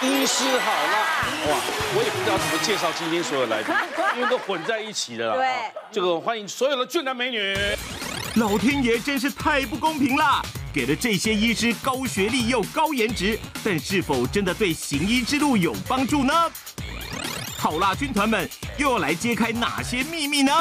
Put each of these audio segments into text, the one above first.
医师好辣哇！我也不知道怎么介绍今天所有来宾，因为都混在一起了。对，这个欢迎所有的俊男美女。老天爷真是太不公平啦，给了这些医师高学历又高颜值，但是否真的对行医之路有帮助呢？好辣军团们又要来揭开哪些秘密呢？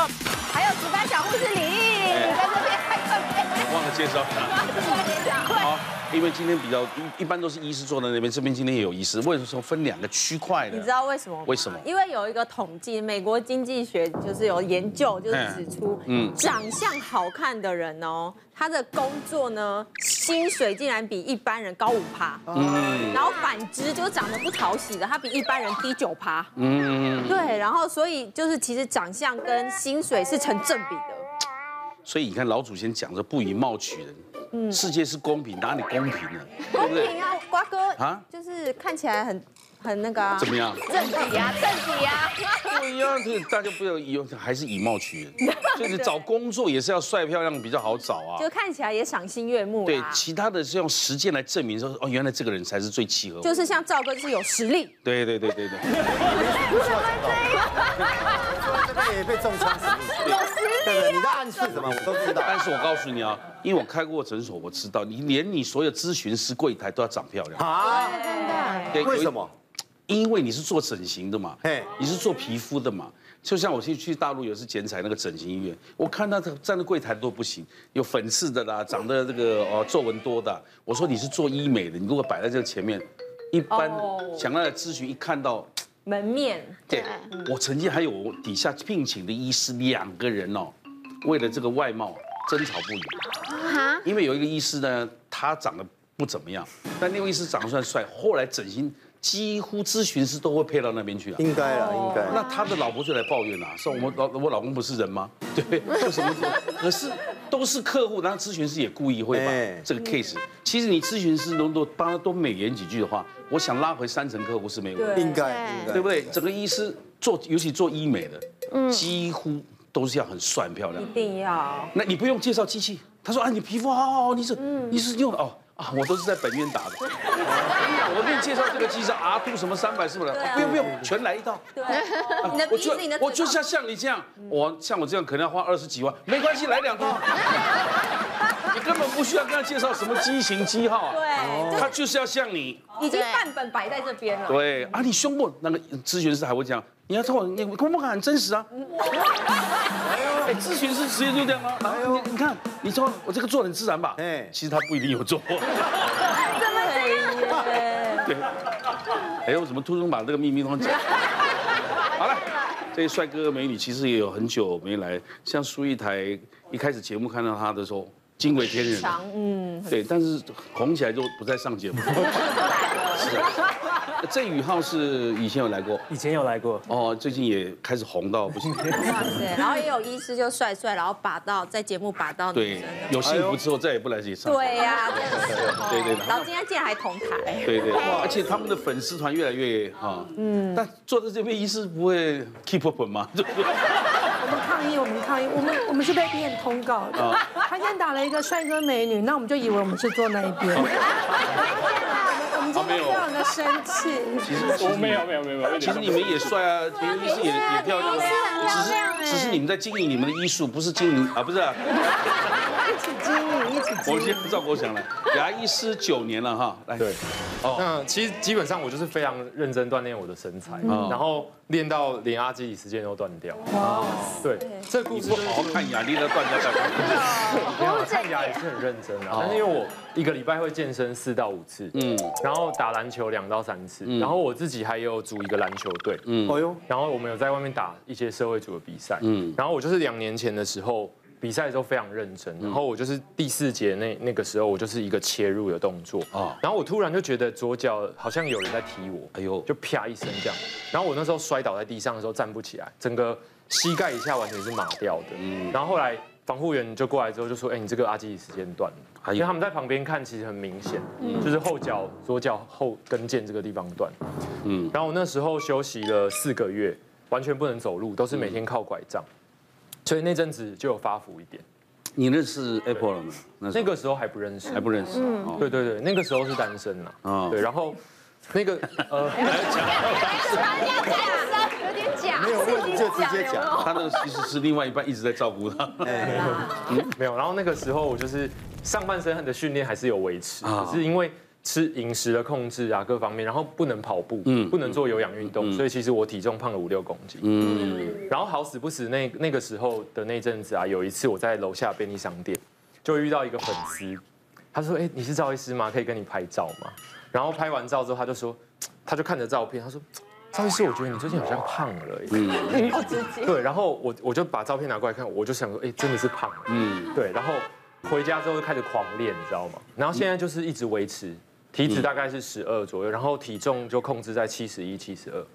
还有值班小护士李毅，你在这边还特别忘了介绍 他。好。因为今天比较一一般都是医师坐在那边，这边今天也有医师。为什么分两个区块呢？你知道为什么吗？为什么？因为有一个统计，美国经济学就是有研究，就是指出，嗯，长相好看的人哦，他的工作呢，薪水竟然比一般人高五趴。嗯。然后反之，就是长得不讨喜的，他比一般人低九趴。嗯。对，然后所以就是其实长相跟薪水是成正比的。所以你看老祖先讲的不以貌取人。嗯，世界是公平，哪里公平呢？公平啊，瓜哥啊，就是看起来很很那个啊。怎么样？正比啊，正比啊。对呀，这大家不要以还是以貌取人，就是找工作也是要帅漂亮比较好找啊。就看起来也赏心悦目。对，其他的是用实践来证明说，哦，原来这个人才是最契合。就是像赵哥，就是有实力。对对对对对。不错，这个也被中枪。对对，你的暗示什么？我都知道。但是我告诉你啊。因为我开过诊所，我知道你连你所有咨询师柜台都要长漂亮啊！对，为什么？因为你是做整形的嘛，你是做皮肤的嘛。就像我去去大陆有次剪彩那个整形医院，我看他站在柜台都不行，有粉刺的啦，长得这个哦皱纹多的。我说你是做医美的，你如果摆在这个前面，一般想要来咨询，一看到门面。对，我曾经还有底下聘请的医师两个人哦，为了这个外貌。争吵不已，因为有一个医师呢，他长得不怎么样，但另外一个医师长得算帅。后来整形几乎咨询师都会配到那边去啊。应该啊，应该。那他的老婆就来抱怨了，说我们老我老公不是人吗？对，为什么？可是都是客户，然后咨询师也故意会把这个 case。其实你咨询师能够帮他多美言几句的话，我想拉回三成客户是没有问题。应该，对不对？整个医师做，尤其做医美的，几乎。都是要很帅很漂亮，一定要。那你不用介绍机器，他说啊，你皮肤好好，你是你是用的。哦啊，我都是在本院打的。我给你介绍这个机器啊度什么三百四百，不用不用，全来一套。对，你的鼻子，你的我就像像你这样，我像我这样可能要花二十几万，没关系，来两套。你根本不需要跟他介绍什么机型机号啊，对，他就是要像你，已经范本摆在这边了。对。啊，你胸部那个咨询师还会这样。你要说，你可不可很真实啊？哎，咨询师职业就这样啊。你你看，你说我这个做很自然吧？哎，其实他不一定有做。这么可以？对。哎，我怎么突然把这个秘密都讲？好了，这些帅哥美女其实也有很久没来，像苏一台一开始节目看到他的时候，惊为天人。嗯。对，但是红起来就不再上节目。是啊。郑宇浩是以前有来过，以前有来过哦，最近也开始红到不行。对，然后也有医师就帅帅，然后把到在节目把到。对，有幸福之后再也不来这里上。对呀，对对。然后今天竟然还同台。对对，而且他们的粉丝团越来越啊，嗯。但坐在这边医师不会 keep up 吗？我们抗议，我们抗议，我们我们是被骗通告的。他先打了一个帅哥美女，那我们就以为我们是坐那一边。我们非常的生气。其实我没有没有没有，其实你们也帅啊，田医师也也漂亮，只是只是你们在经营你们的医术，不是经营啊，不是。一起经营，一起经营。我先不照我想了，牙医师九年了哈，来。对。哦。那其实基本上我就是非常认真锻炼我的身材，然后练到连阿基里斯腱都断掉。哇。对。这故事好好看牙，你都断掉断掉。我看牙也是很认真啊，但是因为我一个礼拜会健身四到五次，嗯，然后打篮球两到三次，然后我自己还有组一个篮球队，嗯，哦呦，然后我们有在外面打一些社会组的比赛，嗯，然后我就是两年前的时候。比赛的时候非常认真，然后我就是第四节那那个时候，我就是一个切入的动作。啊，然后我突然就觉得左脚好像有人在踢我，哎呦，就啪一声这样，然后我那时候摔倒在地上的时候站不起来，整个膝盖以下完全是麻掉的，嗯，然后后来防护员就过来之后就说，哎，你这个阿基里时间断了，因为他们在旁边看其实很明显，就是后脚左脚后跟腱这个地方断，嗯，然后我那时候休息了四个月，完全不能走路，都是每天靠拐杖。所以那阵子就有发福一点。你认识 Apple 了吗？那个时候还不认识，还不认识。嗯对对对，那个时候是单身呐。啊，对。然后那个 呃，要讲，有点假，没有问题就直接讲。他那个其实是另外一半一直在照顾他。没有。然后那个时候我就是上半身的训练还是有维持，可是因为吃饮食的控制啊各方面，然后不能跑步，嗯，不能做有氧运动，所以其实我体重胖了五六公斤。嗯。然后好死不死那那个时候的那阵子啊，有一次我在楼下便利商店就遇到一个粉丝，他说：“哎，你是赵医师吗？可以跟你拍照吗？”然后拍完照之后，他就说，他就看着照片，他说，赵医师，我觉得你最近好像胖了。嗯，好直接。对，然后我我就把照片拿过来看，我就想说，哎，真的是胖了。嗯，对，然后回家之后就开始狂练，你知道吗？然后现在就是一直维持。体脂大概是十二左右，然后体重就控制在七十一、七十二。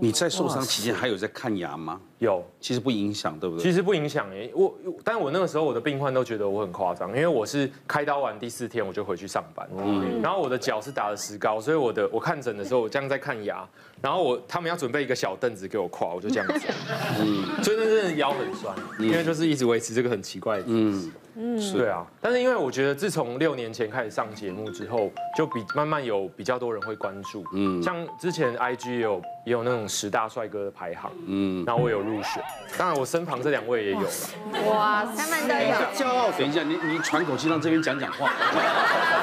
你在受伤期间还有在看牙吗？有，其实不影响，对不对？其实不影响耶。我，但我那个时候我的病患都觉得我很夸张，因为我是开刀完第四天我就回去上班，嗯，然后我的脚是打了石膏，所以我的我看诊的时候我这样在看牙，然后我他们要准备一个小凳子给我跨，我就这样子，嗯，所以那真的腰很酸，因为就是一直维持这个很奇怪的姿势。嗯，对啊，但是因为我觉得自从六年前开始上节目之后，就比慢慢有比较多人会关注，嗯，像之前 IG 也有也有那种十大帅哥的排行，嗯，然后我有入选，当然我身旁这两位也有了，哇，他们都有骄傲。等一下，你你喘口气让这边讲讲话。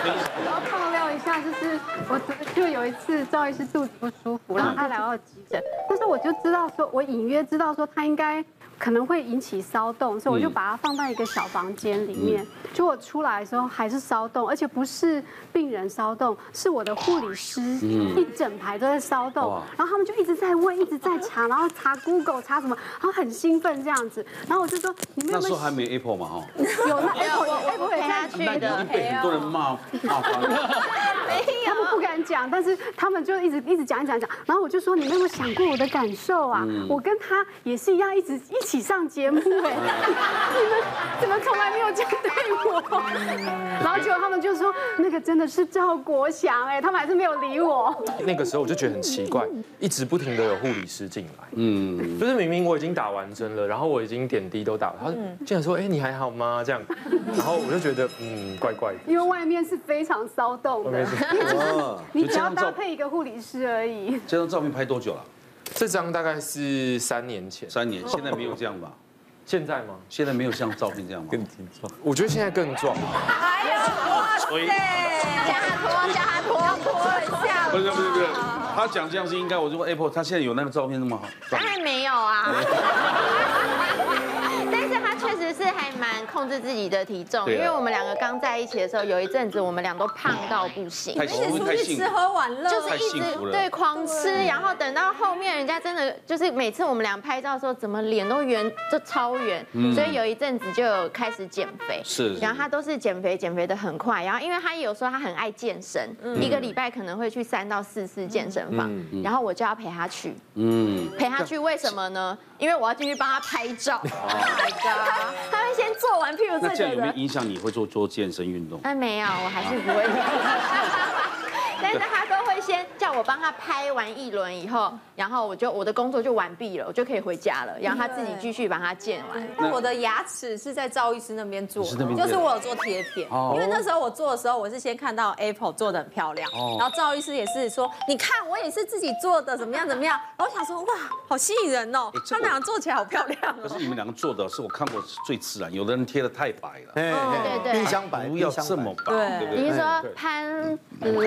我要爆料一下，就是我就有一次赵医师肚子不舒服，然后他来到急诊，但是我就知道说，我隐约知道说他应该。可能会引起骚动，所以我就把它放在一个小房间里面。就我出来的时候还是骚动，而且不是病人骚动，是我的护理师一整排都在骚动。然后他们就一直在问，一直在查，然后查 Google 查什么，然后很兴奋这样子。然后我就说，你们有没有？那时候还没 Apple 嘛哈？有那 Apple，Apple 也在去的。已经被很多人骂骂翻了。没有，他们不敢讲，但是他们就一直一直讲一讲讲。然后我就说，你有没有想过我的感受啊？我跟他也是一样，一直一起。一起上节目 哎，你们怎么从来没有这样对我？然后结果他们就说那个真的是赵国祥哎，他们还是没有理我。那个时候我就觉得很奇怪，一直不停的有护理师进来，嗯，就是明明我已经打完针了，然后我已经点滴都打了，他竟然说哎你还好吗？这样，然后我就觉得嗯怪怪的，因为外面是非常骚动的，你只要搭配一个护理师而已。这张照片拍多久了？这张大概是三年前，三年，现在没有这样吧？现在吗？现在没有像照片这样吗？更壮，我觉得现在更壮。还有哇塞，加拖加拖拖一下。不是不是不是，他讲这样是应该。我就问 Apple，他现在有那个照片那么好？当然没有啊。控制自己的体重，因为我们两个刚在一起的时候，有一阵子我们俩都胖到不行，而且出去吃喝玩乐，就是一直对狂吃，然后等到后面人家真的就是每次我们俩拍照的时候，怎么脸都圆，就超圆，所以有一阵子就有开始减肥，是，然后他都是减肥减肥的很快，然后因为他有时候他很爱健身，一个礼拜可能会去三到四次健身房，然后我就要陪他去，嗯，陪他去为什么呢？因为我要进去帮他拍照。他会先做完，譬如这个。那这样有没有影响你会做做健身运动？哎，没有，我还是不会。但是他都会先叫我帮他拍完一轮以后，然后我就我的工作就完毕了，我就可以回家了，然后他自己继续把它建完。那我的牙齿是在赵医师那边做，就是我有做贴片，因为那时候我做的时候，我是先看到 Apple 做的很漂亮，然后赵医师也是说，你看我也是自己做的，怎么样怎么样，然后我想说哇，好吸引人哦，他们两个做起来好漂亮。可是你们两个做的是我看过最自然，有的人贴的太白了，对对对，冰箱白不要这么白，对不对？比如说潘。不过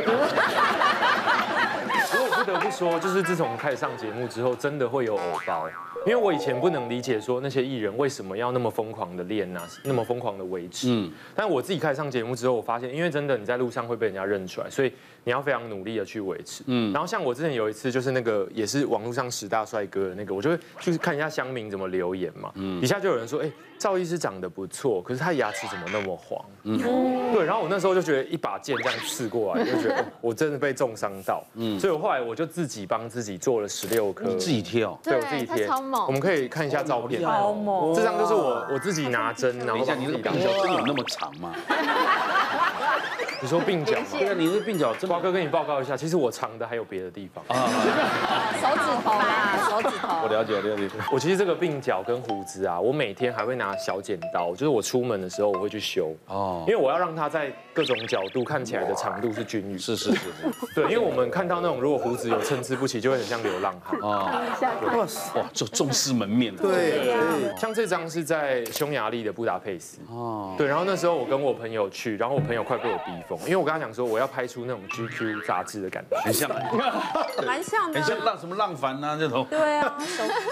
我不得不说，就是自从开始上节目之后，真的会有偶包。因为我以前不能理解说那些艺人为什么要那么疯狂的练啊，那么疯狂的维持。嗯。但我自己开始上节目之后，我发现，因为真的你在路上会被人家认出来，所以你要非常努力的去维持。嗯。然后像我之前有一次，就是那个也是网络上十大帅哥的那个，我就会就是看一下乡民怎么留言嘛。嗯。底下就有人说，哎，赵医师长得不错，可是他牙齿怎么那么黄？嗯。对。然后我那时候就觉得一把剑这样刺过来，就觉得 我真的被重伤到。嗯。所以我后来我就自己帮自己做了十六颗。你自己贴哦？对，我自己贴。我们可以看一下照片，超猛！这张就是我我自己拿针，然后等一下，你那个病小针有那么长吗？你说鬓角吗？对啊，你是鬓角，瓜哥跟你报告一下，其实我长的还有别的地方啊，手指头啊，手指头。我了解，了解。我其实这个鬓角跟胡子啊，我每天还会拿小剪刀，就是我出门的时候我会去修哦，因为我要让它在各种角度看起来的长度是均匀。是是是是。对，因为我们看到那种如果胡子有参差不齐，就会很像流浪汉啊。哇塞，哇，重重视门面。对，像这张是在匈牙利的布达佩斯哦。对，然后那时候我跟我朋友去，然后我朋友快被我逼疯，因为我跟他讲说我要拍出那种 GQ 杂志的感觉，很像，蛮像的，很像浪什么浪凡啊这种。对啊，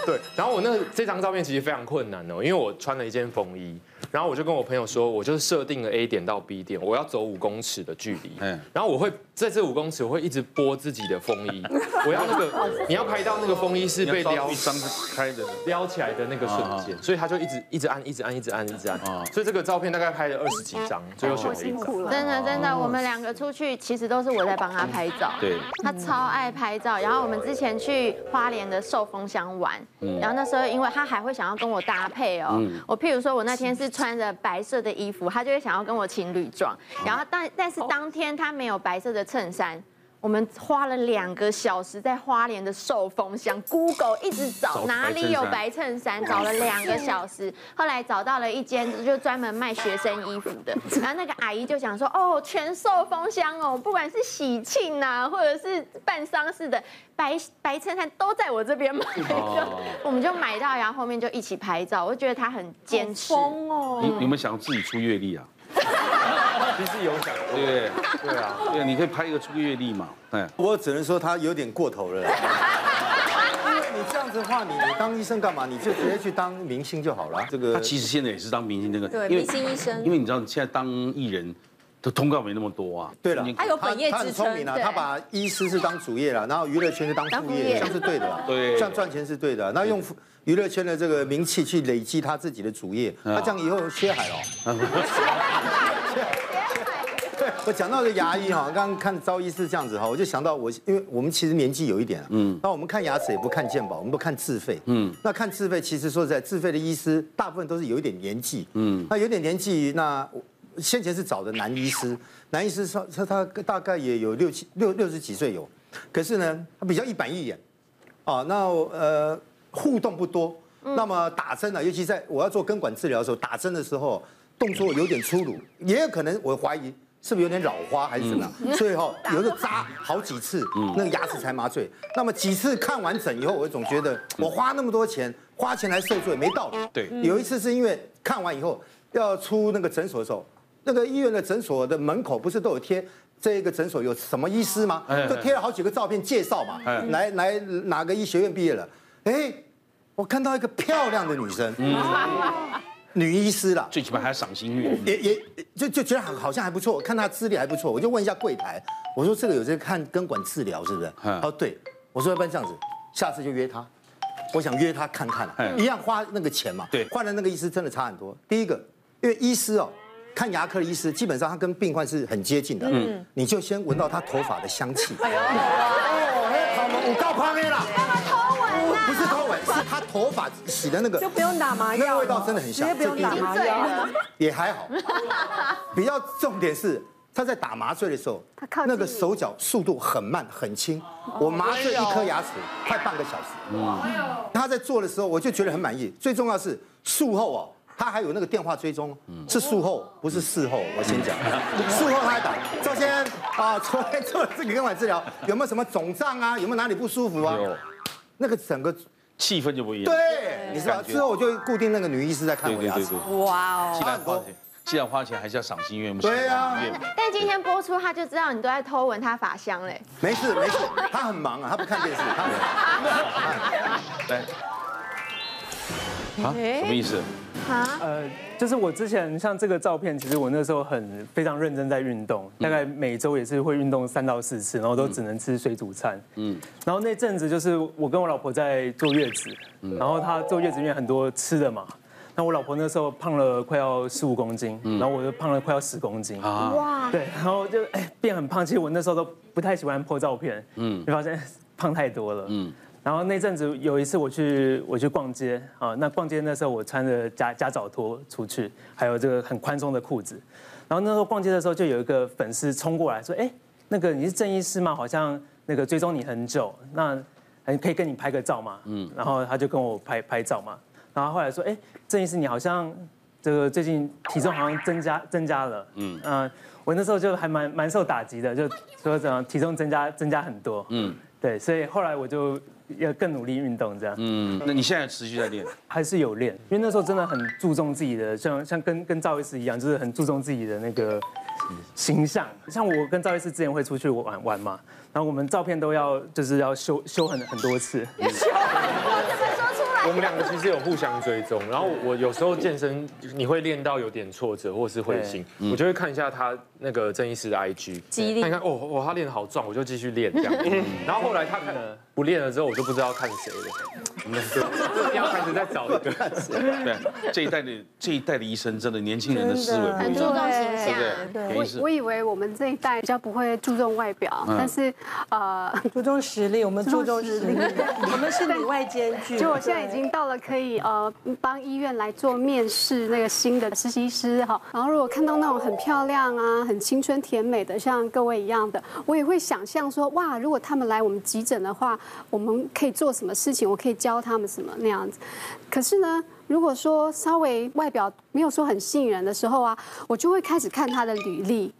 对。然后我那这张照片其实非常困难哦，因为我穿了一件风衣。然后我就跟我朋友说，我就是设定了 A 点到 B 点，我要走五公尺的距离。嗯。然后我会在这五公尺，我会一直拨自己的风衣。我要那个，你要拍到那个风衣是被撩张开的，撩起来的那个瞬间。所以他就一直一直按，一直按，一直按，一直按。所以这个照片大概拍了二十几张，最后选了一张。真的真的，我们两个出去其实都是我在帮他拍照。对。他超爱拍照，然后我们之前去花莲的寿丰乡玩，然后那时候因为他还会想要跟我搭配哦，我譬如说我那天是穿。着白色的衣服，他就会想要跟我情侣装。然后但但是当天他没有白色的衬衫，我们花了两个小时在花莲的寿丰乡 Google 一直找哪里有白衬衫，找了两个小时，后来找到了一间就专门卖学生衣服的。然后那个阿姨就想说，哦，全寿丰乡哦，不管是喜庆呐，或者是办丧事的。白白衬衫都在我这边买，就 我们就买到，然后后面就一起拍照。我就觉得他很坚持哦。你有没有想自己出阅历啊？其实有想，对对啊，对啊，你可以拍一个出个月历嘛。哎，我只能说他有点过头了。因为你这样子的话，你你当医生干嘛？你就直接去当明星就好了。这个他其实现在也是当明星，那个对明星医生。因为你知道现在当艺人。的通告没那么多啊。对了，他有本业他很聪明啊，他把医师是当主业了，然后娱乐圈是当副业，这样是对的啦。对，这样赚钱是对的。那用娱乐圈的这个名气去累积他自己的主业，他这样以后缺海了。对，我讲到这牙医哈，刚刚看赵医师这样子哈，我就想到我，因为我们其实年纪有一点，嗯，那我们看牙齿也不看健保，我们不看自费，嗯，那看自费其实说实在，自费的医师大部分都是有一点年纪，嗯，那有点年纪那。先前是找的男医师，男医师说他他大概也有六七六六十几岁有，可是呢，他比较一板一眼，啊，那呃互动不多，那么打针呢，尤其在我要做根管治疗的时候，打针的时候动作有点粗鲁，也有可能我怀疑是不是有点老花还是怎么样，所以哈有的扎好几次，那个牙齿才麻醉。那么几次看完诊以后，我总觉得我花那么多钱，花钱来受罪没道理。对，有一次是因为看完以后要出那个诊所的时候。那个医院的诊所的门口不是都有贴这个诊所有什么医师吗？就贴了好几个照片介绍嘛。来来哪个医学院毕业了？哎，我看到一个漂亮的女生，女医师了，最起码还要赏心悦。也也就就觉得好像还不错，看她资历还不错，我就问一下柜台，我说这个有在看根管治疗是不是？他说对，我说要不然这样子，下次就约她，我想约她看看，一样花那个钱嘛。对，换了那个医师真的差很多。第一个，因为医师哦。看牙科的医师，基本上他跟病患是很接近的。嗯，你就先闻到他头发的香气。哎呦，他们五告旁边了。是偷闻，是他头发洗的那个。就不用打麻药。那个味道真的很香。直接不用打麻药。也还好。比较重点是他在打麻醉的时候，那个手脚速度很慢很轻。我麻醉一颗牙齿快半个小时。嗯。他在做的时候，我就觉得很满意。最重要是术后哦。他还有那个电话追踪，是术后，不是事后。我先讲，术后他还打赵先生啊，昨天做了这个根管治疗，有没有什么肿胀啊？有没有哪里不舒服啊？有，那个整个气氛就不一样。对，你知道之后我就固定那个女医师在看我牙齿。哇哦，既然花钱，既然花钱还是要赏心悦目。对啊。但今天播出他就知道你都在偷闻他发香嘞。没事没事，他很忙啊，他不看电视。来，啊，什么意思？呃，就是我之前像这个照片，其实我那时候很非常认真在运动，大概每周也是会运动三到四次，然后都只能吃水煮餐。嗯，然后那阵子就是我跟我老婆在坐月子，然后她坐月子因为很多吃的嘛，那我老婆那时候胖了快要十五公斤，然后我就胖了快要十公斤。哇，对，然后就哎变很胖，其实我那时候都不太喜欢 po 照片，嗯，就发现胖太多了，嗯。然后那阵子有一次我去我去逛街啊，那逛街那时候我穿着夹夹脚拖出去，还有这个很宽松的裤子，然然后那时候逛街的时候，就有一个粉丝冲过来说：“哎，那个你是郑医师吗？好像那个追踪你很久，那可以跟你拍个照吗？”嗯，然后他就跟我拍拍照嘛。然后后来说：“哎，郑医师，你好像这个最近体重好像增加增加了。”嗯，嗯，我那时候就还蛮蛮受打击的，就说怎么体重增加增加很多。嗯，对，所以后来我就。要更努力运动，这样。嗯，那你现在持续在练？还是有练？因为那时候真的很注重自己的，像像跟跟赵医师一样，就是很注重自己的那个形象。像我跟赵医师之前会出去玩玩嘛，然后我们照片都要就是要修修很很多次。我们两个其实有互相追踪，然后我有时候健身你会练到有点挫折或是灰心，我就会看一下他那个郑医师的 IG，激励，看看哦哦他练得好壮，我就继续练这样。然后后来他看了不练了之后，我就不知道看谁了，就要开始再找一个。对，这一代的这一代的医生真的年轻人的思维很注重形象。对，我我以为我们这一代比较不会注重外表，但是呃注重实力，我们注重实力，我们是里外兼具。就我现在已经到了可以呃帮医院来做面试那个新的实习师哈，然后如果看到那种很漂亮啊、很青春甜美的像各位一样的，我也会想象说哇，如果他们来我们急诊的话，我们可以做什么事情？我可以教他们什么那样子。可是呢，如果说稍微外表没有说很吸引人的时候啊，我就会开始看他的履历，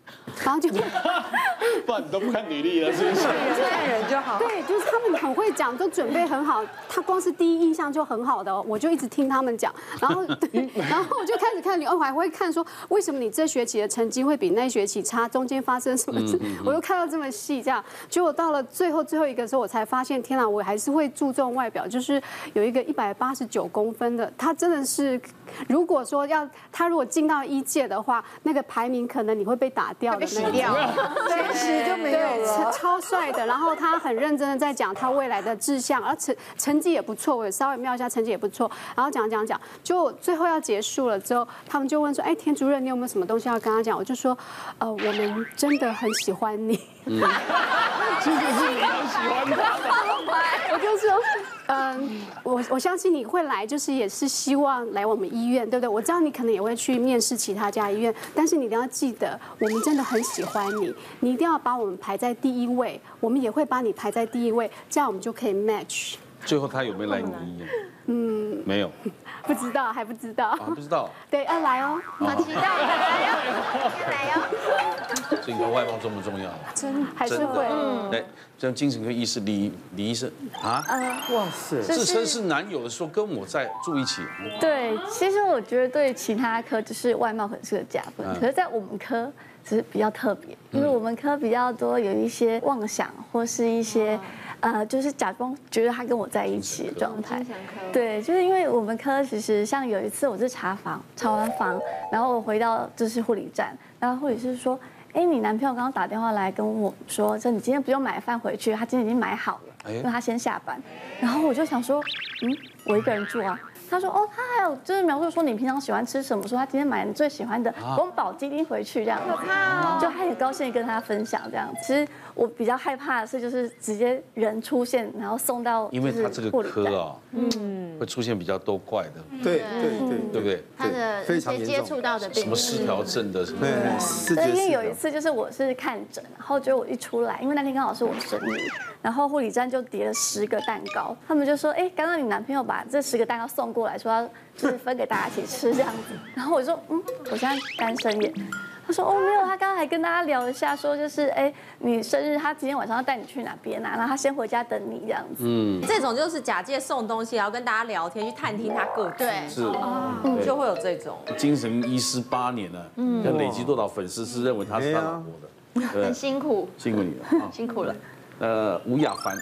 然后就，不然你都不看履历了，是不是？看人就好。对，就是他们很会讲，都准备很好，他光是第一印象就很好的，我就一直听他们讲，然后对，然后我就开始看履历，我还会看说，为什么你这学期的成绩会比那学期差，中间发生什么事，我又看到这么细，这样，结果到了最后最后一个时候，我才发现，天哪，我还是会注重外表，就是有一个一百八十九公分的，他真的是。如果说要他如果进到一届的话，那个排名可能你会被打掉的，那掉，确实就没有了。超帅的，然后他很认真的在讲他未来的志向，而成成绩也不错，我也稍微瞄一下成绩也不错。然后讲讲讲，就最后要结束了之后，他们就问说：“哎，田主任，你有没有什么东西要跟他讲？”我就说：“呃，我们真的很喜欢你。”嗯，其实是你很喜欢他。我就说。嗯，我我相信你会来，就是也是希望来我们医院，对不对？我知道你可能也会去面试其他家医院，但是你一定要记得，我们真的很喜欢你，你一定要把我们排在第一位，我们也会把你排在第一位，这样我们就可以 match。最后他有没有来你医院？嗯，没有。不知道，还不知道。啊，不知道。对，要来哦，好期待，来哦，来哦。所以你的外貌重不重要？真还是会。嗯。对，像精神科医师李李医生啊，哇塞，自称是男友的时候跟我在住一起。对，其实我觉得对其他科就是外貌很是个加分，可是在我们科只是比较特别，因为我们科比较多有一些妄想或是一些。呃，就是假装觉得他跟我在一起的状态，对，就是因为我们科其实像有一次我是查房，查完房，然后我回到就是护理站，然后护理师说，哎，你男朋友刚刚打电话来跟我说，说你今天不用买饭回去，他今天已经买好了，因为他先下班，然后我就想说，嗯，我一个人住啊。他说：“哦，他还有就是描述说你平常喜欢吃什么，说他今天买你最喜欢的宫保鸡丁回去这样子，就他很高兴跟他分享这样子。其实我比较害怕的是，就是直接人出现，然后送到因为他这个科啊，嗯，会出现比较多怪的，对对对，对不对？他的非常接触到的什么失调症的什么，对，因为有一次就是我是看诊，然后结果我一出来，因为那天刚好是我生日。”然后护理站就叠了十个蛋糕，他们就说：“哎，刚刚你男朋友把这十个蛋糕送过来，说要就是分给大家一起吃这样子。”然后我就说：“嗯，我现在单身耶。”他说：“哦，没有，他刚刚还跟大家聊一下，说就是哎，你生日，他今天晚上要带你去哪边啊？然后他先回家等你这样子。”嗯，这种就是假借送东西，然后跟大家聊天，去探听他个对，是，嗯，就会有这种。精神医师八年了，嗯，要累积多少粉丝是认为他是他老婆的？很辛苦，辛苦你了，辛苦了。呃，吴雅凡。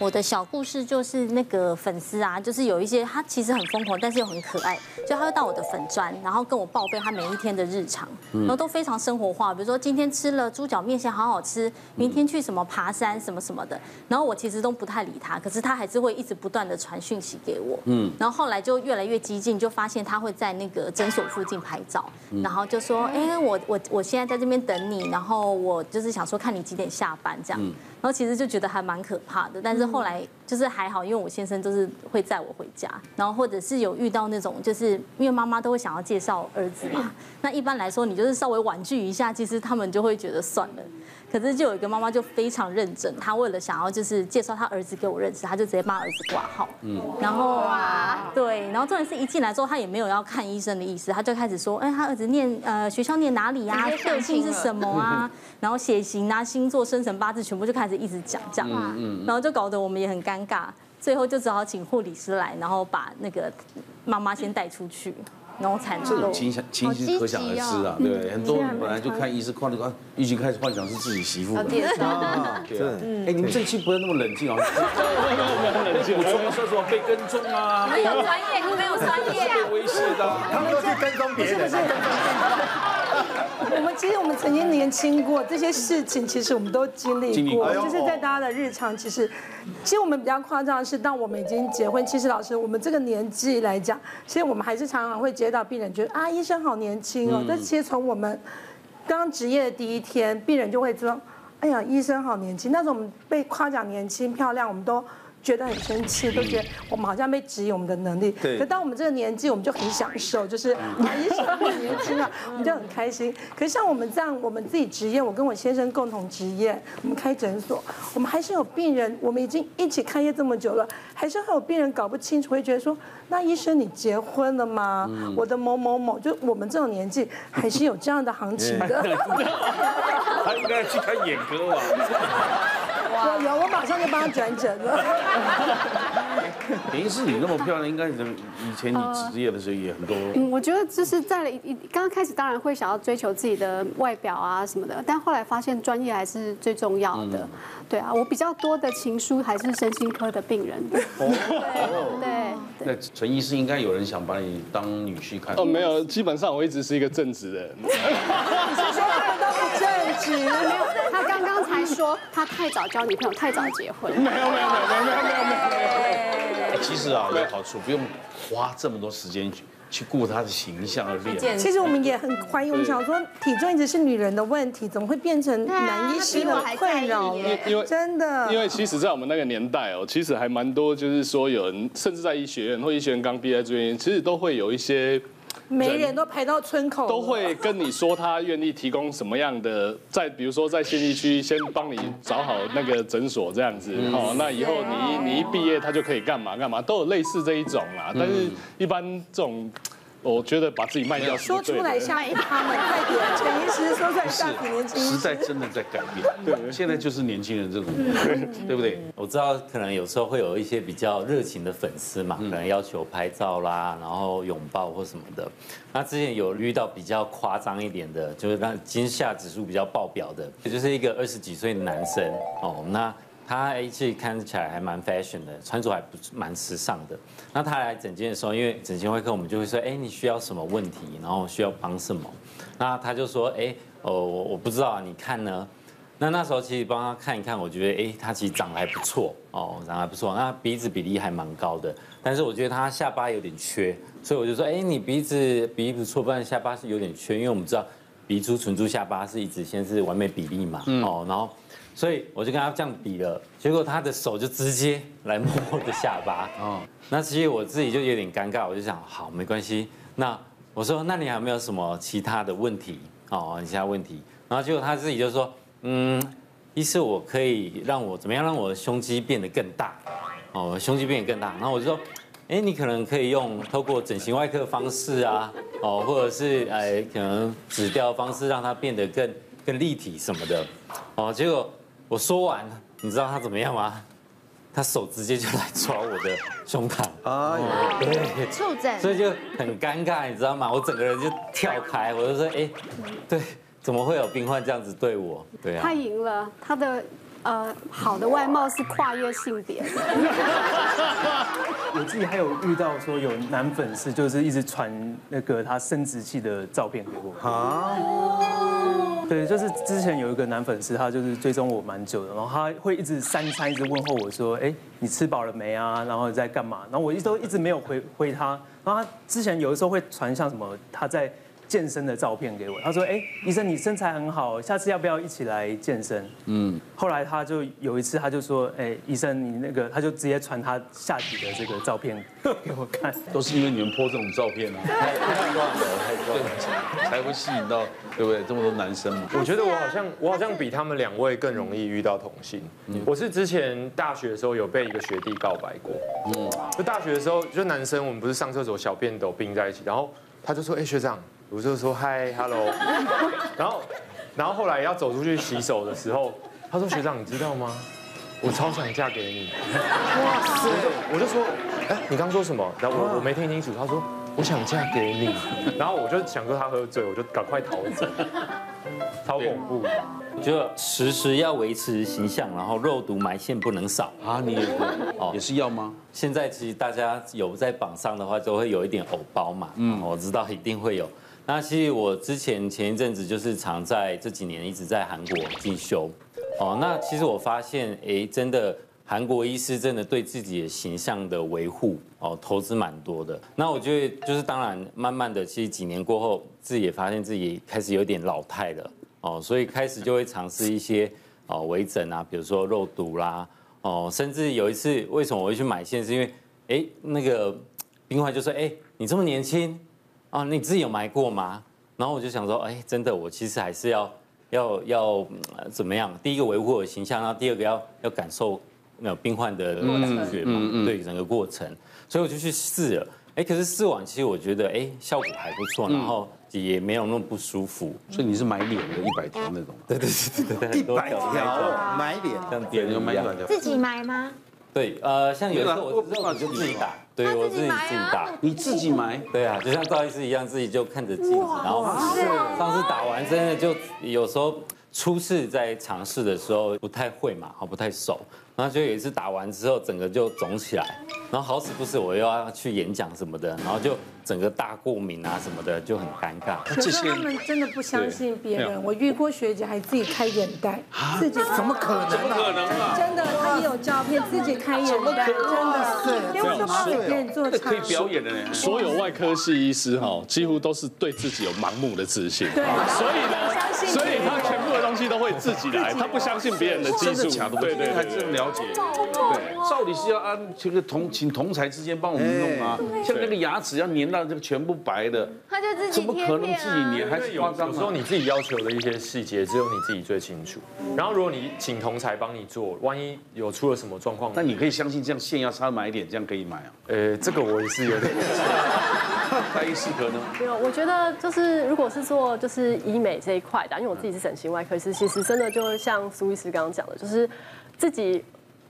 我的小故事就是那个粉丝啊，就是有一些他其实很疯狂，但是又很可爱，就他会到我的粉砖，然后跟我报备他每一天的日常，然后都非常生活化，比如说今天吃了猪脚面线好好吃，明天去什么爬山什么什么的，然后我其实都不太理他，可是他还是会一直不断的传讯息给我，嗯，然后后来就越来越激进，就发现他会在那个诊所附近拍照，然后就说，哎，我我我现在在这边等你，然后我就是想说看你几点下班这样。然后其实就觉得还蛮可怕的，但是后来就是还好，因为我先生都是会载我回家，然后或者是有遇到那种，就是因为妈妈都会想要介绍儿子嘛，那一般来说你就是稍微婉拒一下，其实他们就会觉得算了。可是就有一个妈妈就非常认真，她为了想要就是介绍她儿子给我认识，她就直接帮儿子挂号。嗯，然后对，然后重点是一进来之后，她也没有要看医生的意思，她就开始说，哎，她儿子念呃学校念哪里呀？个性是什么啊？然后血型啊、星座、生辰八字，全部就开始一直讲这样。嗯嗯。然后就搞得我们也很尴尬，最后就只好请护理师来，然后把那个妈妈先带出去。这种情想情形可想而知啊，对不对？很多人本来就看医生，看那个已经开始幻想是自己媳妇了。对啊，对。哎，你们这期不要那么冷静啊！没有没有冷静，我说说说被跟踪啊！没有专业，没有专业，被威胁的，他们都是跟踪别人。我们其实我们曾经年轻过这些事情，其实我们都经历过，就是在大家的日常。其实，其实我们比较夸张的是，当我们已经结婚，其实老师，我们这个年纪来讲，其实我们还是常常会接到病人觉得啊，医生好年轻哦。但其实从我们刚职业的第一天，病人就会说，哎呀，医生好年轻。那时候我们被夸奖年轻漂亮，我们都。觉得很生气，都觉得我们好像被质疑我们的能力。对。可当我们这个年纪，我们就很享受，就是啊，医生很年轻啊，我们就很开心。可是像我们这样，我们自己执业，我跟我先生共同执业，我们开诊所，我们还是有病人，我们已经一起开业这么久了，还是会有病人搞不清楚，会觉得说，那医生你结婚了吗？嗯、我的某某某，就我们这种年纪，还是有这样的行情的。他应该去看眼科吧。我有，我马上就帮他转诊了。等于是你那么漂亮，应该是以前你职业的时候也很多。嗯，我觉得就是在了一刚刚开始，当然会想要追求自己的外表啊什么的，但后来发现专业还是最重要的。嗯、对啊，我比较多的情书还是身心科的病人。哦，对。那陈医师应该有人想把你当女婿看？哦，没有，基本上我一直是一个正直的人。你是说他都不正直？说他太早交女朋友，太早结婚。没有，没有，没有，没有，没有，没有，没有。其实啊，有好处，不用花这么多时间去去顾他的形象而练。其实我们也很怀疑，我们想说体重一直是女人的问题，怎么会变成男医师的困扰？因为真的，因为其实，在我们那个年代哦，其实还蛮多，就是说有人甚至在医学院或医学院刚毕业这边，其实都会有一些。没人都排到村口，都会跟你说他愿意提供什么样的，在比如说在信义区先帮你找好那个诊所这样子，哦，那以后你你一毕业他就可以干嘛干嘛，都有类似这一种啦，但是一般这种。我觉得把自己卖掉，说出来吓一他们，快点！陈医师说出来吓死年轻人。时代真的在改变，对，现在就是年轻人这种，对不对？我知道可能有时候会有一些比较热情的粉丝嘛，可能要求拍照啦，然后拥抱或什么的。那之前有遇到比较夸张一点的，就是那惊吓指数比较爆表的，也就是一个二十几岁的男生哦，那。他哎，其实看起来还蛮 fashion 的，穿着还不蛮时尚的。那他来整间的时候，因为整形会客我们就会说，哎，你需要什么问题，然后需要帮什么。那他就说，哎，哦，我我不知道啊，你看呢？那那时候其实帮他看一看，我觉得，哎，他其实长得还不错哦，长得还不错。那鼻子比例还蛮高的，但是我觉得他下巴有点缺，所以我就说，哎，你鼻子鼻子不错，不然下巴是有点缺，因为我们知道鼻珠、唇珠、下巴是一直先是完美比例嘛，哦，然后。所以我就跟他这样比了，结果他的手就直接来摸我的下巴。哦，那其实我自己就有点尴尬，我就想，好，没关系。那我说，那你还有没有什么其他的问题？哦，其他问题。然后结果他自己就说，嗯，一是，我可以让我怎么样让我的胸肌变得更大？哦，胸肌变得更大。然后我就说，哎，你可能可以用透过整形外科的方式啊，哦，或者是哎，可能纸雕方式让它变得更更立体什么的。哦，结果。我说完，你知道他怎么样吗？他手直接就来抓我的胸膛，哎，对，触诊，所以就很尴尬，你知道吗？我整个人就跳开，我就说，哎，对，怎么会有病患这样子对我？对啊，他赢了，他的。呃，好的外貌是跨越性别的。我自己还有遇到说有男粉丝就是一直传那个他生殖器的照片给我。啊？对，就是之前有一个男粉丝，他就是追踪我蛮久的，然后他会一直三餐一直问候我说，哎，你吃饱了没啊？然后在干嘛？然后我一直都一直没有回回他。然后他之前有的时候会传像什么他在。健身的照片给我，他说：“哎，医生你身材很好，下次要不要一起来健身？”嗯，后来他就有一次他就说：“哎，医生你那个，他就直接传他下体的这个照片给我看，都是因为你们 po 这种照片啊，太乱了，太乱了，才会吸引到对不对？这么多男生嘛。我觉得我好像我好像比他们两位更容易遇到同性。我是之前大学的时候有被一个学弟告白过，嗯，就大学的时候就男生我们不是上厕所小便斗并在一起，然后他就说：“哎，学长。”我就说嗨，hello，然后，然后后来要走出去洗手的时候，他说学长，你知道吗？我超想嫁给你。哇塞！我就说，哎，你刚说什么？然后我我没听清楚。他说我想嫁给你。然后我就想说他喝醉，我就赶快逃走。超恐怖！就时时要维持形象，然后肉毒埋线不能少啊！你也哦，也是要吗？现在其实大家有在榜上的话，都会有一点偶包嘛。嗯，我知道一定会有。那其实我之前前一阵子就是常在这几年一直在韩国进修，哦，那其实我发现，哎，真的韩国医师真的对自己的形象的维护，哦，投资蛮多的。那我觉得就是当然，慢慢的，其实几年过后，自己也发现自己开始有点老态了，哦，所以开始就会尝试一些哦微整啊，比如说肉毒啦，哦，甚至有一次为什么我会去买线，是因为，哎，那个冰块就说，哎，你这么年轻。啊，你自己有埋过吗？然后我就想说，哎，真的，我其实还是要要要怎么样？第一个维护我的形象，然后第二个要要感受那病患的感觉嘛，嗯嗯、对整个过程，所以我就去试了。哎，可是试完，其实我觉得，哎，效果还不错，然后也没有那么不舒服。所以你是买脸的一百条那种？对对对对对，一百条买脸，像别人就买一百条。自己买吗？对，呃，像有时候我自己就自己打。对，我自己自己打，你自己买？对啊，就像赵医师一样，自己就看着镜子，然后上次打完真的就有时候初次在尝试的时候不太会嘛，好不太熟。然后就有一次打完之后，整个就肿起来，然后好死不死我又要去演讲什么的，然后就整个大过敏啊什么的，就很尴尬。可是他们真的不相信别人，我遇过学姐还自己开眼袋，自己怎么可能？怎么可能啊？真的，她也有照片，自己开眼袋，真的，是，因为说怕给别人做可以表演的呢。所有外科系医师哈，几乎都是对自己有盲目的自信，对，所以呢，所以他自己来，他不相信别人的技术，对对对，了。对，照理是要按这个同请同才之间帮我们弄啊，像那个牙齿要粘到这个全部白的，他就自己怎么可能自己粘？还是有有时候你自己要求的一些细节，只有你自己最清楚。然后如果你请同才帮你做，万一有出了什么状况，那你可以相信这样线要差买一点，这样可以买啊？呃，这个我也是有点。开医师可能没有，我觉得就是如果是做就是医美这一块的，因为我自己是整形外科医师，其实真的就像苏医师刚刚讲的，就是自己。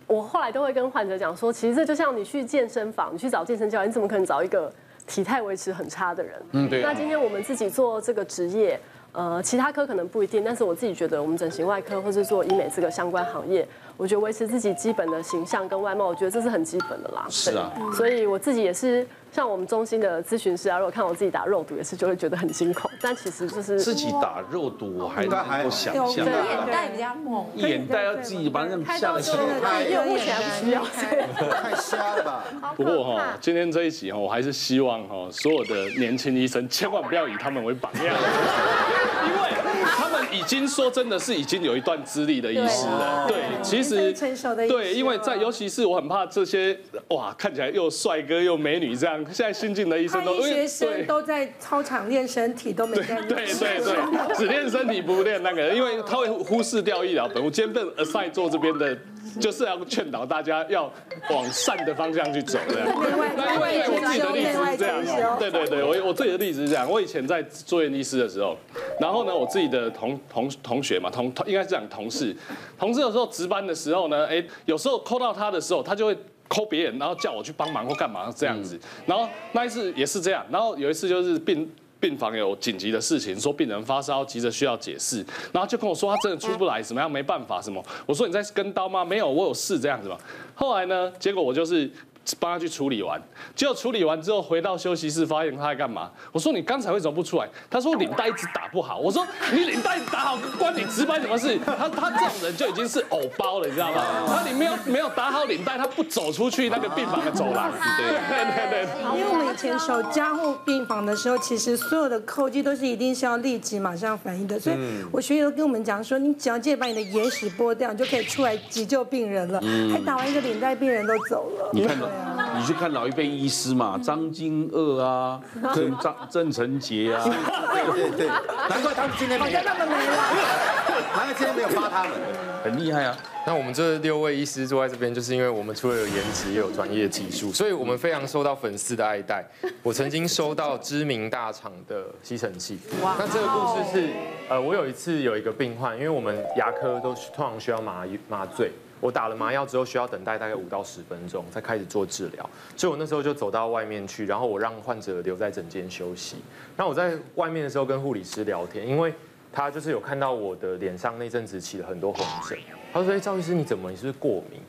我后来都会跟患者讲说，其实这就像你去健身房，你去找健身教练，你怎么可能找一个体态维持很差的人？嗯，对。那今天我们自己做这个职业，呃，其他科可能不一定，但是我自己觉得，我们整形外科或是做医美这个相关行业，我觉得维持自己基本的形象跟外貌，我觉得这是很基本的啦。是啊。所以我自己也是。像我们中心的咨询师啊，如果看我自己打肉毒，也是就会觉得很惊恐。但其实就是自己打肉毒，我还能够想象。眼袋比较猛，眼袋要自己把那吓得起来。因为目前还不需要。太瞎了吧？不过哈，今天这一集哈，我还是希望哈，所有的年轻医生千万不要以他们为榜样，因为他们已经说真的是已经有一段资历的医师了。对，其实对，因为在尤其是我很怕这些哇，看起来又帅哥又美女这样。现在新进的医生都，学生都在操场练身体，都没在练。对对对，只练身体不练那个，因为他会忽视掉医疗本。我今天被 assign 做这边的，就是要劝导大家要往善的方向去走的。那因为我自己的例子是这样，对对对，我我自己的例子是这样。我以前在住院医师的时候，然后呢，我自己的同同同学嘛，同同应该是讲同事，同事有时候值班的时候呢，哎，有时候 call 到他的时候，他就会。抠别人，然后叫我去帮忙或干嘛这样子，然后那一次也是这样，然后有一次就是病病房有紧急的事情，说病人发烧，急着需要解释，然后就跟我说他真的出不来，怎么样没办法什么，我说你在跟刀吗？没有，我有事这样子嘛。后来呢，结果我就是帮他去处理完，结果处理完之后回到休息室，发现他在干嘛？我说你刚才为什么不出来？他说领带一直打不好。我说你领带打好关你值班什么事？他他这种人就已经是偶包了，你知道吗？他你没有没有打好领带，他不走出去那个病房的走廊。对对对对。因为我们以前守加护病房的时候，其实所有的扣击都是一定是要立即马上反应的，所以我学友都跟我们讲说，你只要记得把你的眼屎剥掉，你就可以出来急救病人了。还打完一个领带，病人都走了。你看到？你去看老一辈医师嘛，张金鶚啊，郑张郑成杰啊，对对对，难怪他们今天没有，难怪今天没有发他们，很厉害啊。那我们这六位医师坐在这边，就是因为我们除了有颜值，也有专业技术，所以我们非常受到粉丝的爱戴。我曾经收到知名大厂的吸尘器。哇！那这个故事是，呃，我有一次有一个病患，因为我们牙科都通常需要麻麻醉。我打了麻药之后，需要等待大概五到十分钟才开始做治疗，所以我那时候就走到外面去，然后我让患者留在诊间休息。那我在外面的时候跟护理师聊天，因为他就是有看到我的脸上那阵子起了很多红疹，他说：“哎，赵医师你怎么？你是不是过敏？”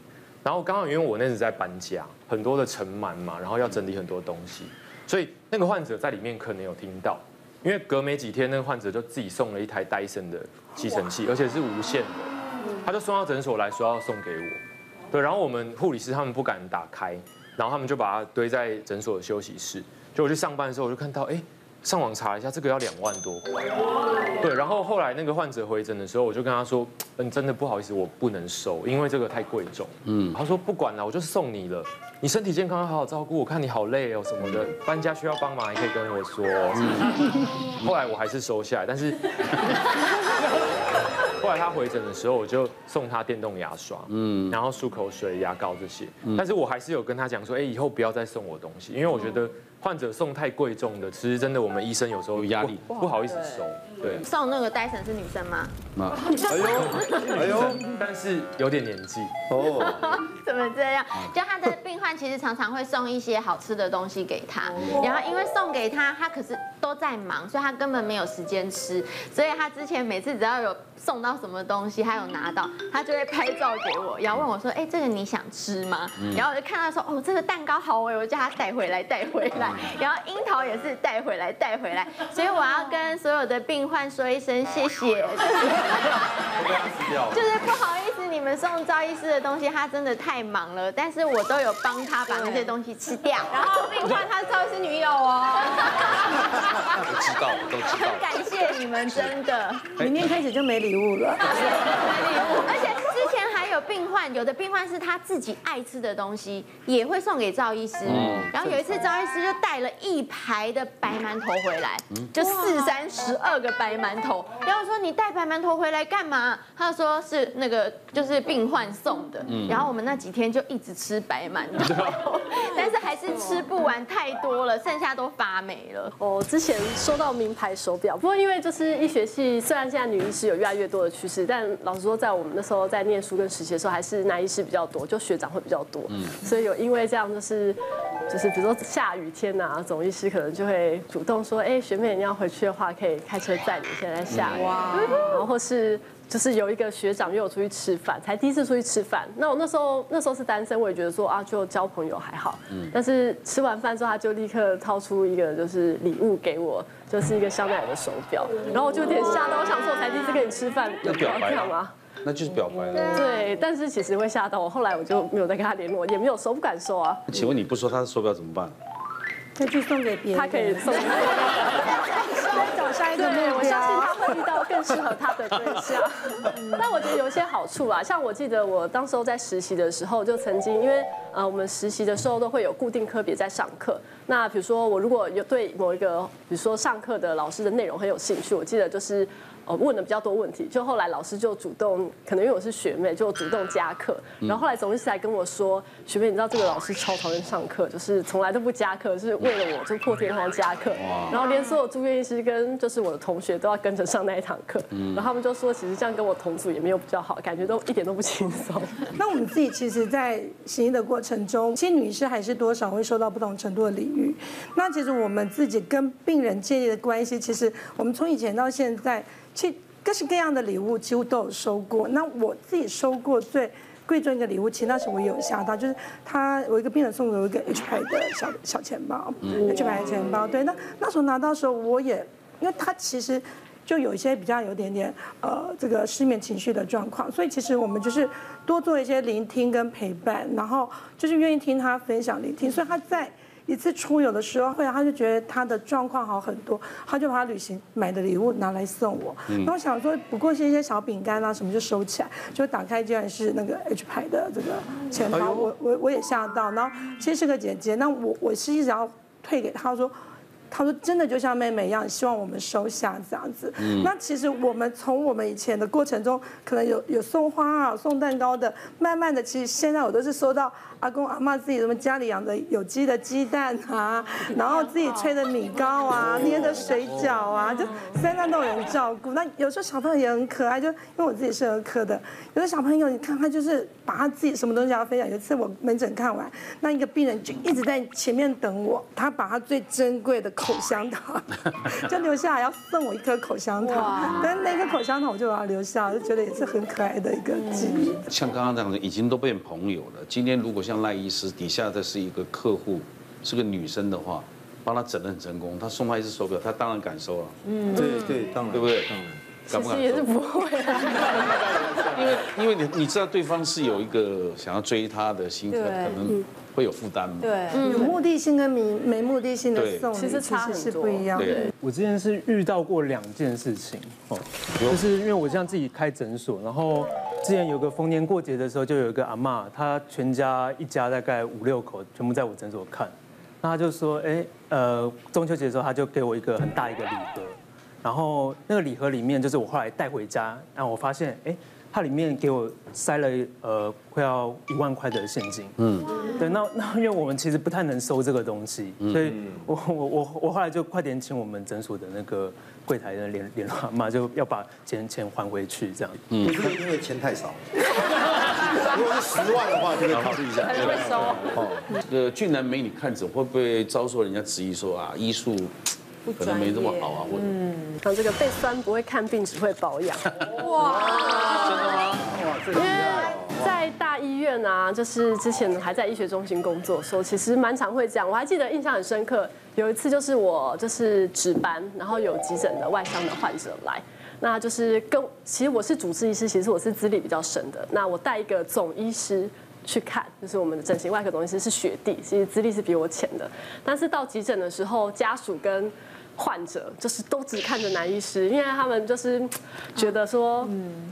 然后刚好因为我那时在搬家，很多的尘螨嘛，然后要整理很多东西，所以那个患者在里面可能有听到，因为隔没几天，那个患者就自己送了一台戴森的吸尘器，而且是无线的。他就送到诊所来说要送给我，对，然后我们护理师他们不敢打开，然后他们就把它堆在诊所的休息室。就我去上班的时候，我就看到，哎，上网查一下，这个要两万多块。对，然后后来那个患者回诊的时候，我就跟他说，嗯，真的不好意思，我不能收，因为这个太贵重。嗯，他说不管了，我就是送你了，你身体健康，好好照顾。我看你好累哦什么的，搬家需要帮忙，也可以跟我说。嗯，后来我还是收下来，但是。后来他回诊的时候，我就送他电动牙刷，嗯，然后漱口水、牙膏这些，但是我还是有跟他讲说，哎，以后不要再送我东西，因为我觉得。患者送太贵重的，其实真的我们医生有时候有压力，不好意思收。对，送那个戴森是女生吗？哎呦，哎呦，但是有点年纪哦。怎么这样？就他的病患其实常常会送一些好吃的东西给他，然后因为送给他，他可是都在忙，所以他根本没有时间吃，所以他之前每次只要有送到什么东西，他有拿到，他就会拍照给我，然后问我说，哎，这个你想吃吗？然后我就看到说，哦，这个蛋糕好哎，我叫他带回来，带回来。然后樱桃也是带回来带回来，所以我要跟所有的病患说一声谢谢，就是不好意思，你们送赵医师的东西，他真的太忙了，但是我都有帮他把那些东西吃掉。然后病患他是赵医师女友哦，我知道，都知道。很感谢你们，真的。明天开始就没礼物了，没礼物，而且。有病患，有的病患是他自己爱吃的东西，也会送给赵医师。然后有一次，赵医师就带了一排的白馒头回来，就四三十二个白馒头。然后说：“你带白馒头回来干嘛？”他说：“是那个就是病患送的。”然后我们那几天就一直吃白馒头，但是还是吃不完，太多了，剩下都发霉了。哦，之前收到名牌手表，不过因为就是医学系，虽然现在女医师有越来越多的趋势，但老实说，在我们那时候在念书跟实习的时候，还是男医师比较多，就学长会比较多，嗯，所以有因为这样，就是就是比如说下雨天呐，总医师可能就会主动说，哎，学妹你要回去的话，可以开车载你，现在下雨，哇，然后或是就是有一个学长约我出去吃饭，才第一次出去吃饭，那我那时候那时候是单身，我也觉得说啊，就交朋友还好，嗯，但是吃完饭之后，他就立刻掏出一个就是礼物给我，就是一个香奈儿的手表，然后我就有点吓到，我想说我才第一次跟你吃饭，要表白吗？那就是表白了。对，但是其实会吓到我，后来我就没有再跟他联络，也没有收，不敢收啊。请问你不说他的手表怎么办？再去送给别人，他可以送。再找下一个妹，我相信他会遇到更适合他的对象。但我觉得有一些好处啊，像我记得我当时候在实习的时候，就曾经因为呃我们实习的时候都会有固定科别在上课。那比如说我如果有对某一个，比如说上课的老师的内容很有兴趣，我记得就是。哦，问的比较多问题，就后来老师就主动，可能因为我是学妹，就主动加课。然后后来总医师还跟我说，学妹，你知道这个老师超讨厌上课，就是从来都不加课，是为了我就破天荒加课。然后连所有住院医师跟就是我的同学都要跟着上那一堂课。然后他们就说，其实这样跟我同组也没有比较好，感觉都一点都不轻松。那我们自己其实，在行医的过程中，其实女士还是多少会受到不同程度的礼遇。那其实我们自己跟病人建立的关系，其实我们从以前到现在。其实各式各样的礼物几乎都有收过。那我自己收过最贵重一个礼物，其实那时我有想到，就是他我一个病人送给我一个 H 牌的小小钱包，H 牌的钱包。对，那那时候拿到的时候，我也因为他其实就有一些比较有点点呃这个失眠情绪的状况，所以其实我们就是多做一些聆听跟陪伴，然后就是愿意听他分享聆听，所以他在。一次出游的时候，后来他就觉得他的状况好很多，他就把他旅行买的礼物拿来送我。然后想说，不过是一些小饼干啊什么，就收起来，就打开竟然是那个 H 牌的这个钱包，我我我也吓到。然后其实是个姐姐，那我我是一直要退给他说。他说：“真的就像妹妹一样，希望我们收下这样子。嗯、那其实我们从我们以前的过程中，可能有有送花啊、送蛋糕的，慢慢的，其实现在我都是收到阿公阿妈自己什么家里养的有机的鸡蛋啊，然后自己吹的米糕啊、捏的水饺啊，就三餐都有人照顾。那有时候小朋友也很可爱，就因为我自己是儿科的，有的小朋友你看他就是把他自己什么东西要分享。有一次我门诊看完，那一个病人就一直在前面等我，他把他最珍贵的。”口香糖 就留下来，要送我一颗口香糖，但是那个口香糖我就把它留下，就觉得也是很可爱的一个记忆。像刚刚这样子，已经都变朋友了。今天如果像赖医师底下的是一个客户，是个女生的话，帮他整得很成功，他送他一只手表，他当然感受了。嗯，对对，当然，对不对？当然，敢不敢？也是不会 因为因为你你知道对方是有一个想要追他的心，可能。会有负担嘛？对，有目的性跟没没目的性的送礼，其实差很多，是不一样的。我之前是遇到过两件事情哦，就是因为我像自己开诊所，然后之前有个逢年过节的时候，就有一个阿妈，她全家一家大概五六口，全部在我诊所看，那她就说，哎，呃，中秋节的时候，她就给我一个很大一个礼盒，然后那个礼盒里面就是我后来带回家，然后我发现，哎。它里面给我塞了呃快要一万块的现金，嗯，对，那那因为我们其实不太能收这个东西，所以我我我我后来就快点请我们诊所的那个柜台的联联络妈，就要把钱钱还回去这样。嗯，不是因为钱太少，如果是十万的话，可以考虑一下。还会收。哦，这个俊男美女看诊会不会遭受人家质疑说啊医术？可能没这么好啊，嗯，像这个被酸不会看病，只会保养。哇，因为在大医院啊，就是之前还在医学中心工作的时候，其实蛮常会这样。我还记得印象很深刻，有一次就是我就是值班，然后有急诊的外伤的患者来，那就是跟其实我是主治医师，其实我是资历比较深的。那我带一个总医师去看，就是我们的整形外科总医师是学弟，其实资历是比我浅的。但是到急诊的时候，家属跟患者就是都只看着男医师，因为他们就是觉得说，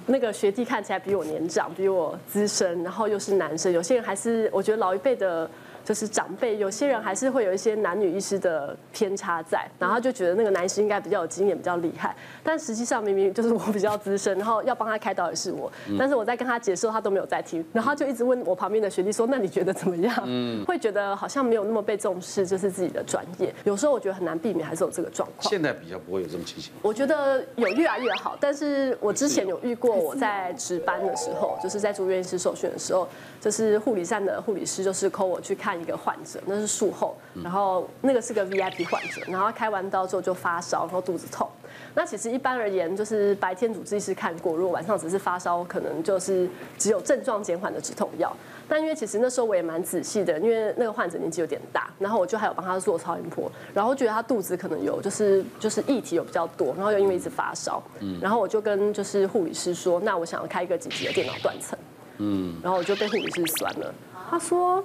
那个学弟看起来比我年长，比我资深，然后又是男生。有些人还是我觉得老一辈的。就是长辈，有些人还是会有一些男女医师的偏差在，然后他就觉得那个男师应该比较有经验，比较厉害。但实际上明明就是我比较资深，然后要帮他开导也是我，但是我在跟他解释，他都没有在听，然后他就一直问我旁边的学弟说：“那你觉得怎么样？”嗯，会觉得好像没有那么被重视，就是自己的专业。有时候我觉得很难避免，还是有这个状况。现在比较不会有这种情形。我觉得有越来越好，但是我之前有遇过，我在值班的时候，就是在住院医师受训的时候，就是护理站的护理师就是 call 我去看。一个患者，那是术后，然后那个是个 VIP 患者，然后开完刀之后就发烧，然后肚子痛。那其实一般而言，就是白天主治医师看过，如果晚上只是发烧，可能就是只有症状减缓的止痛药。但因为其实那时候我也蛮仔细的，因为那个患者年纪有点大，然后我就还有帮他做超音波，然后觉得他肚子可能有就是就是液体有比较多，然后又因为一直发烧，然后我就跟就是护理师说，那我想要开一个紧急的电脑断层，嗯，然后我就被护理师酸了，他说。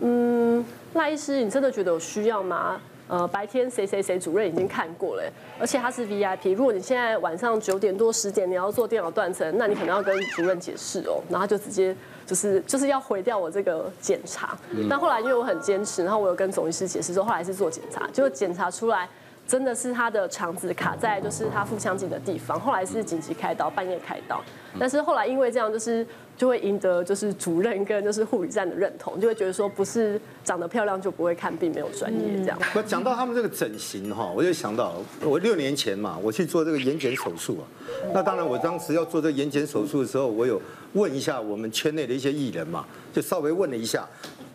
嗯，赖医师，你真的觉得有需要吗？呃，白天谁谁谁主任已经看过了，而且他是 VIP。如果你现在晚上九点多十点你要做电脑断层，那你可能要跟主任解释哦。然后他就直接就是就是要毁掉我这个检查。但后来因为我很坚持，然后我有跟总医师解释说，后来是做检查，结果检查出来真的是他的肠子卡在就是他腹腔镜的地方，后来是紧急开刀，半夜开刀。但是后来因为这样就是。就会赢得就是主任跟就是护理站的认同，就会觉得说不是长得漂亮就不会看病，没有专业这样。我讲到他们这个整形哈，我就想到我六年前嘛，我去做这个眼睑手术啊。那当然，我当时要做这个眼睑手术的时候，我有问一下我们圈内的一些艺人嘛，就稍微问了一下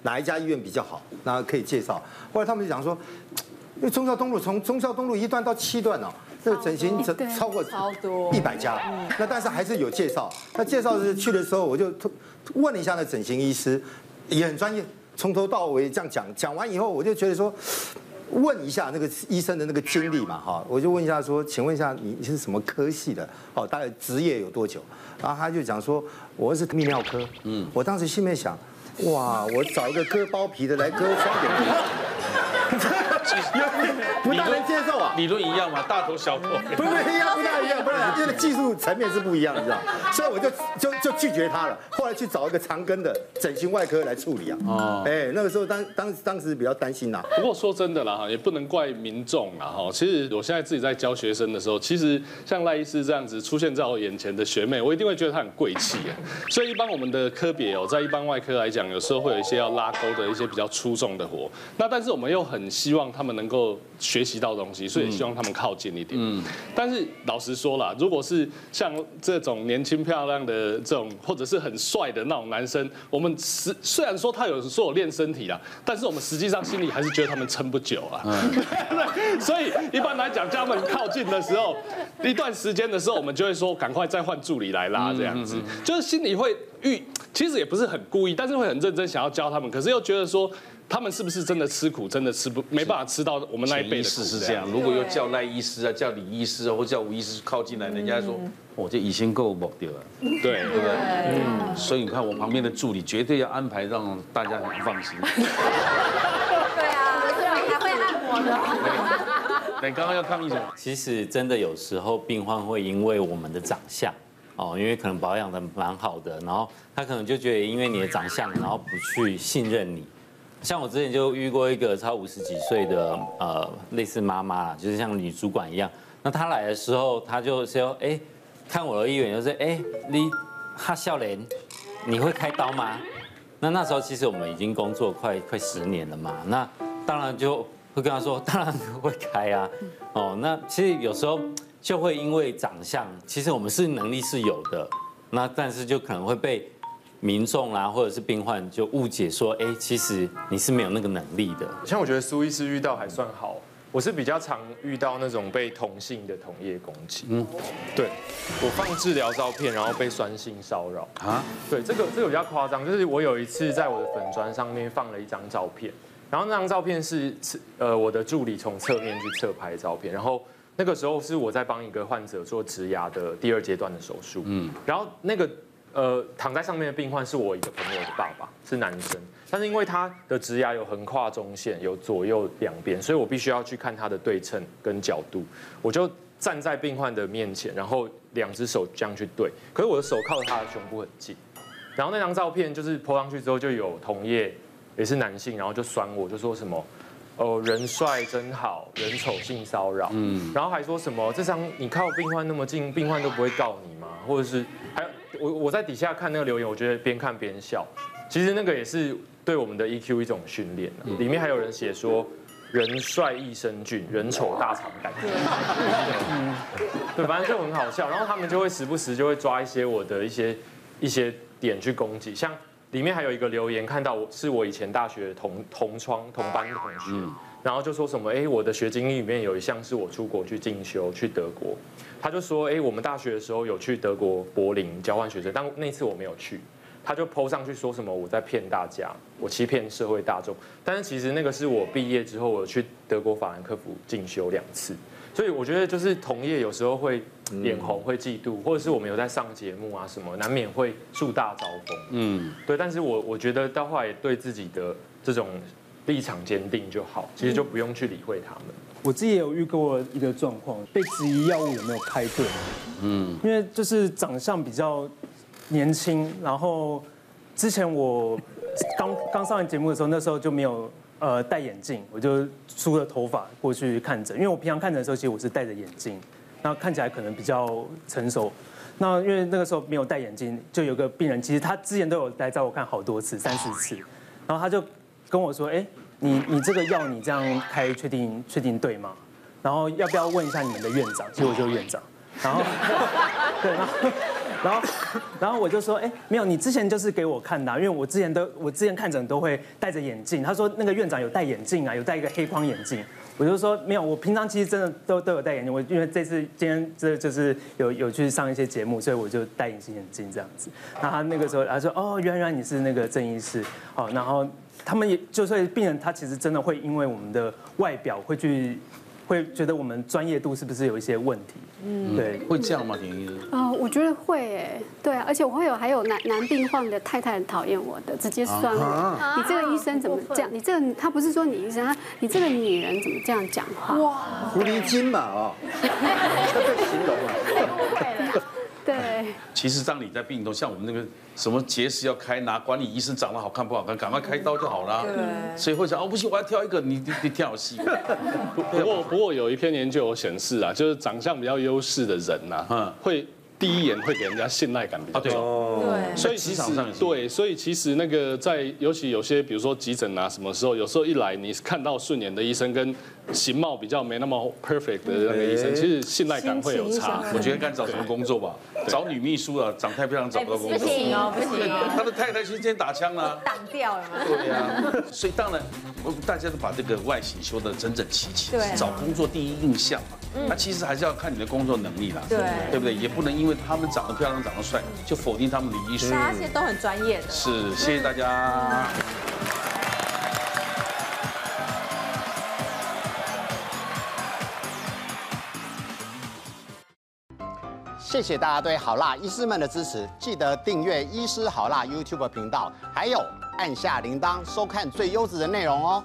哪一家医院比较好，那可以介绍。后来他们就讲说，因为忠孝东路从中孝东路一段到七段哦，这个整形整超过超多一百家，那但是还是有介绍。那介绍是去的时候，我就问了一下那整形医师，也很专业，从头到尾这样讲。讲完以后，我就觉得说，问一下那个医生的那个经历嘛，哈，我就问一下说，请问一下你是什么科系的？哦，大概职业有多久？然后他就讲说，我是泌尿科。嗯，我当时心里面想，哇，我找一个割包皮的来割双眼皮。不大能接受啊！理论一样嘛，大头小头，不是一样，不大一样，不是，因为技术层面是不一样，你知道？所以我就就就拒绝他了。后来去找一个长庚的整形外科来处理啊。哦，哎，那个时候当当当时比较担心呐。不过说真的啦哈，也不能怪民众啦哈。其实我现在自己在教学生的时候，其实像赖医师这样子出现在我眼前的学妹，我一定会觉得她很贵气啊。所以一般我们的科别哦，在一般外科来讲，有时候会有一些要拉钩的一些比较出众的活。那但是我们又很希望他们能够学习到东西，所以希望他们靠近一点。嗯，但是老实说啦，如果是像这种年轻漂亮的这种，或者是很帅的那种男生，我们实虽然说他有说有练身体啦，但是我们实际上心里还是觉得他们撑不久啊。嗯，所以一般来讲，叫他们靠近的时候，一段时间的时候，我们就会说赶快再换助理来拉这样子，就是心里会预，其实也不是很故意，但是会很认真想要教他们，可是又觉得说。他们是不是真的吃苦？真的吃不没办法吃到我们那一辈的苦？是是这样。如果又叫赖医师啊，叫李医师啊，或叫吴医师靠近来，人家说，我这已经够猛掉了。对对不对？嗯。所以你看，我旁边的助理绝对要安排让大家很放心。对啊，还会按摩的。你刚刚要抗议什么？其实真的有时候病患会因为我们的长相哦，因为可能保养的蛮好的，然后他可能就觉得因为你的长相，然后不去信任你。像我之前就遇过一个超五十几岁的呃，类似妈妈，就是像女主管一样。那她来的时候，她就说：“哎，看我的医院，就是哎，你哈笑脸，你会开刀吗？”那那时候其实我们已经工作快快十年了嘛，那当然就会跟她说：“当然会开啊。”哦，那其实有时候就会因为长相，其实我们是能力是有的，那但是就可能会被。民众啊，或者是病患就误解说，哎，其实你是没有那个能力的。像我觉得苏医师遇到还算好，我是比较常遇到那种被同性的同业攻击。嗯，对，我放治疗照片，然后被酸性骚扰啊。对，这个这个比较夸张，就是我有一次在我的粉砖上面放了一张照片，然后那张照片是呃我的助理从侧面去侧拍照片，然后那个时候是我在帮一个患者做植牙的第二阶段的手术。嗯，然后那个。呃，躺在上面的病患是我一个朋友的爸爸，是男生，但是因为他的植牙有横跨中线，有左右两边，所以我必须要去看他的对称跟角度。我就站在病患的面前，然后两只手这样去对，可是我的手靠他的胸部很近。然后那张照片就是泼上去之后，就有同业也是男性，然后就酸我，就说什么哦，人帅真好，人丑性骚扰，嗯，然后还说什么这张你靠病患那么近，病患都不会告你吗？或者是。我我在底下看那个留言，我觉得边看边笑。其实那个也是对我们的 EQ 一种训练。里面还有人写说，人帅益生菌，人丑大肠杆菌。对，反正就很好笑。然后他们就会时不时就会抓一些我的一些一些点去攻击。像里面还有一个留言，看到我是我以前大学同同窗同班的同学，然后就说什么，哎，我的学经历里面有一项是我出国去进修，去德国。他就说：“哎，我们大学的时候有去德国柏林交换学生，但那次我没有去。”他就 PO 上去说什么我在骗大家，我欺骗社会大众。但是其实那个是我毕业之后，我去德国法兰克福进修两次。所以我觉得就是同业有时候会脸红、会嫉妒，或者是我们有在上节目啊什么，难免会树大招风。嗯，对。但是我我觉得到后来对自己的这种立场坚定就好，其实就不用去理会他们。我自己也有遇过一个状况，被质疑药物有没有开对，嗯，因为就是长相比较年轻，然后之前我刚刚上完节目的时候，那时候就没有呃戴眼镜，我就梳了头发过去看诊，因为我平常看诊的时候其实我是戴着眼镜，那看起来可能比较成熟，那因为那个时候没有戴眼镜，就有个病人，其实他之前都有来找我看好多次，三四次，然后他就跟我说，哎。你你这个药你这样开确定确定对吗？然后要不要问一下你们的院长？其实我就院长。然后对，然后然后然后我就说，哎，没有，你之前就是给我看的，因为我之前都我之前看诊都会戴着眼镜。他说那个院长有戴眼镜啊，有戴一个黑框眼镜。我就说没有，我平常其实真的都都有戴眼镜。我因为这次今天这就是有有去上一些节目，所以我就戴隐形眼镜这样子。那他那个时候他说哦，原来你是那个郑医师，好，然后他们也就是病人，他其实真的会因为我们的外表会去。会觉得我们专业度是不是有一些问题？嗯，对，会这样吗？田医生？哦，我觉得会诶，对啊，而且我会有还有男男病患的太太很讨厌我的，直接酸我。你这个医生怎么这样？你这个他不是说你医生，他你这个女人怎么这样讲话？哇，狐狸精嘛，哦，被形容了。对，其实当你在病中，像我们那个什么结石要开，拿管理医生长得好看不好看，赶快开刀就好了。对，所以会想哦，不行，我要挑一个，你你你挑戏。不过不过有一篇研究有显示啊，就是长相比较优势的人呐，嗯，会。第一眼会给人家信赖感比较所以其实对，所以其实那个在尤其有些比如说急诊啊，什么时候有时候一来你看到顺眼的医生跟形貌比较没那么 perfect 的那个医生，其实信赖感会有差。我觉得该找什么工作吧，找女秘书啊，长太漂亮找不到工作。不行哦，不行。他的太太今天打枪了，挡掉了吗？对呀，所以当然，大家都把这个外形修得整整齐齐，对，找工作第一印象嘛。那其实还是要看你的工作能力啦，对，对不对？也不能因为他们长得漂亮、长得帅，就否定他们的医术。大家现在都很专业的。是，谢谢大家。谢谢大家对好辣医师们的支持，记得订阅医师好辣 YouTube 频道，还有按下铃铛收看最优质的内容哦。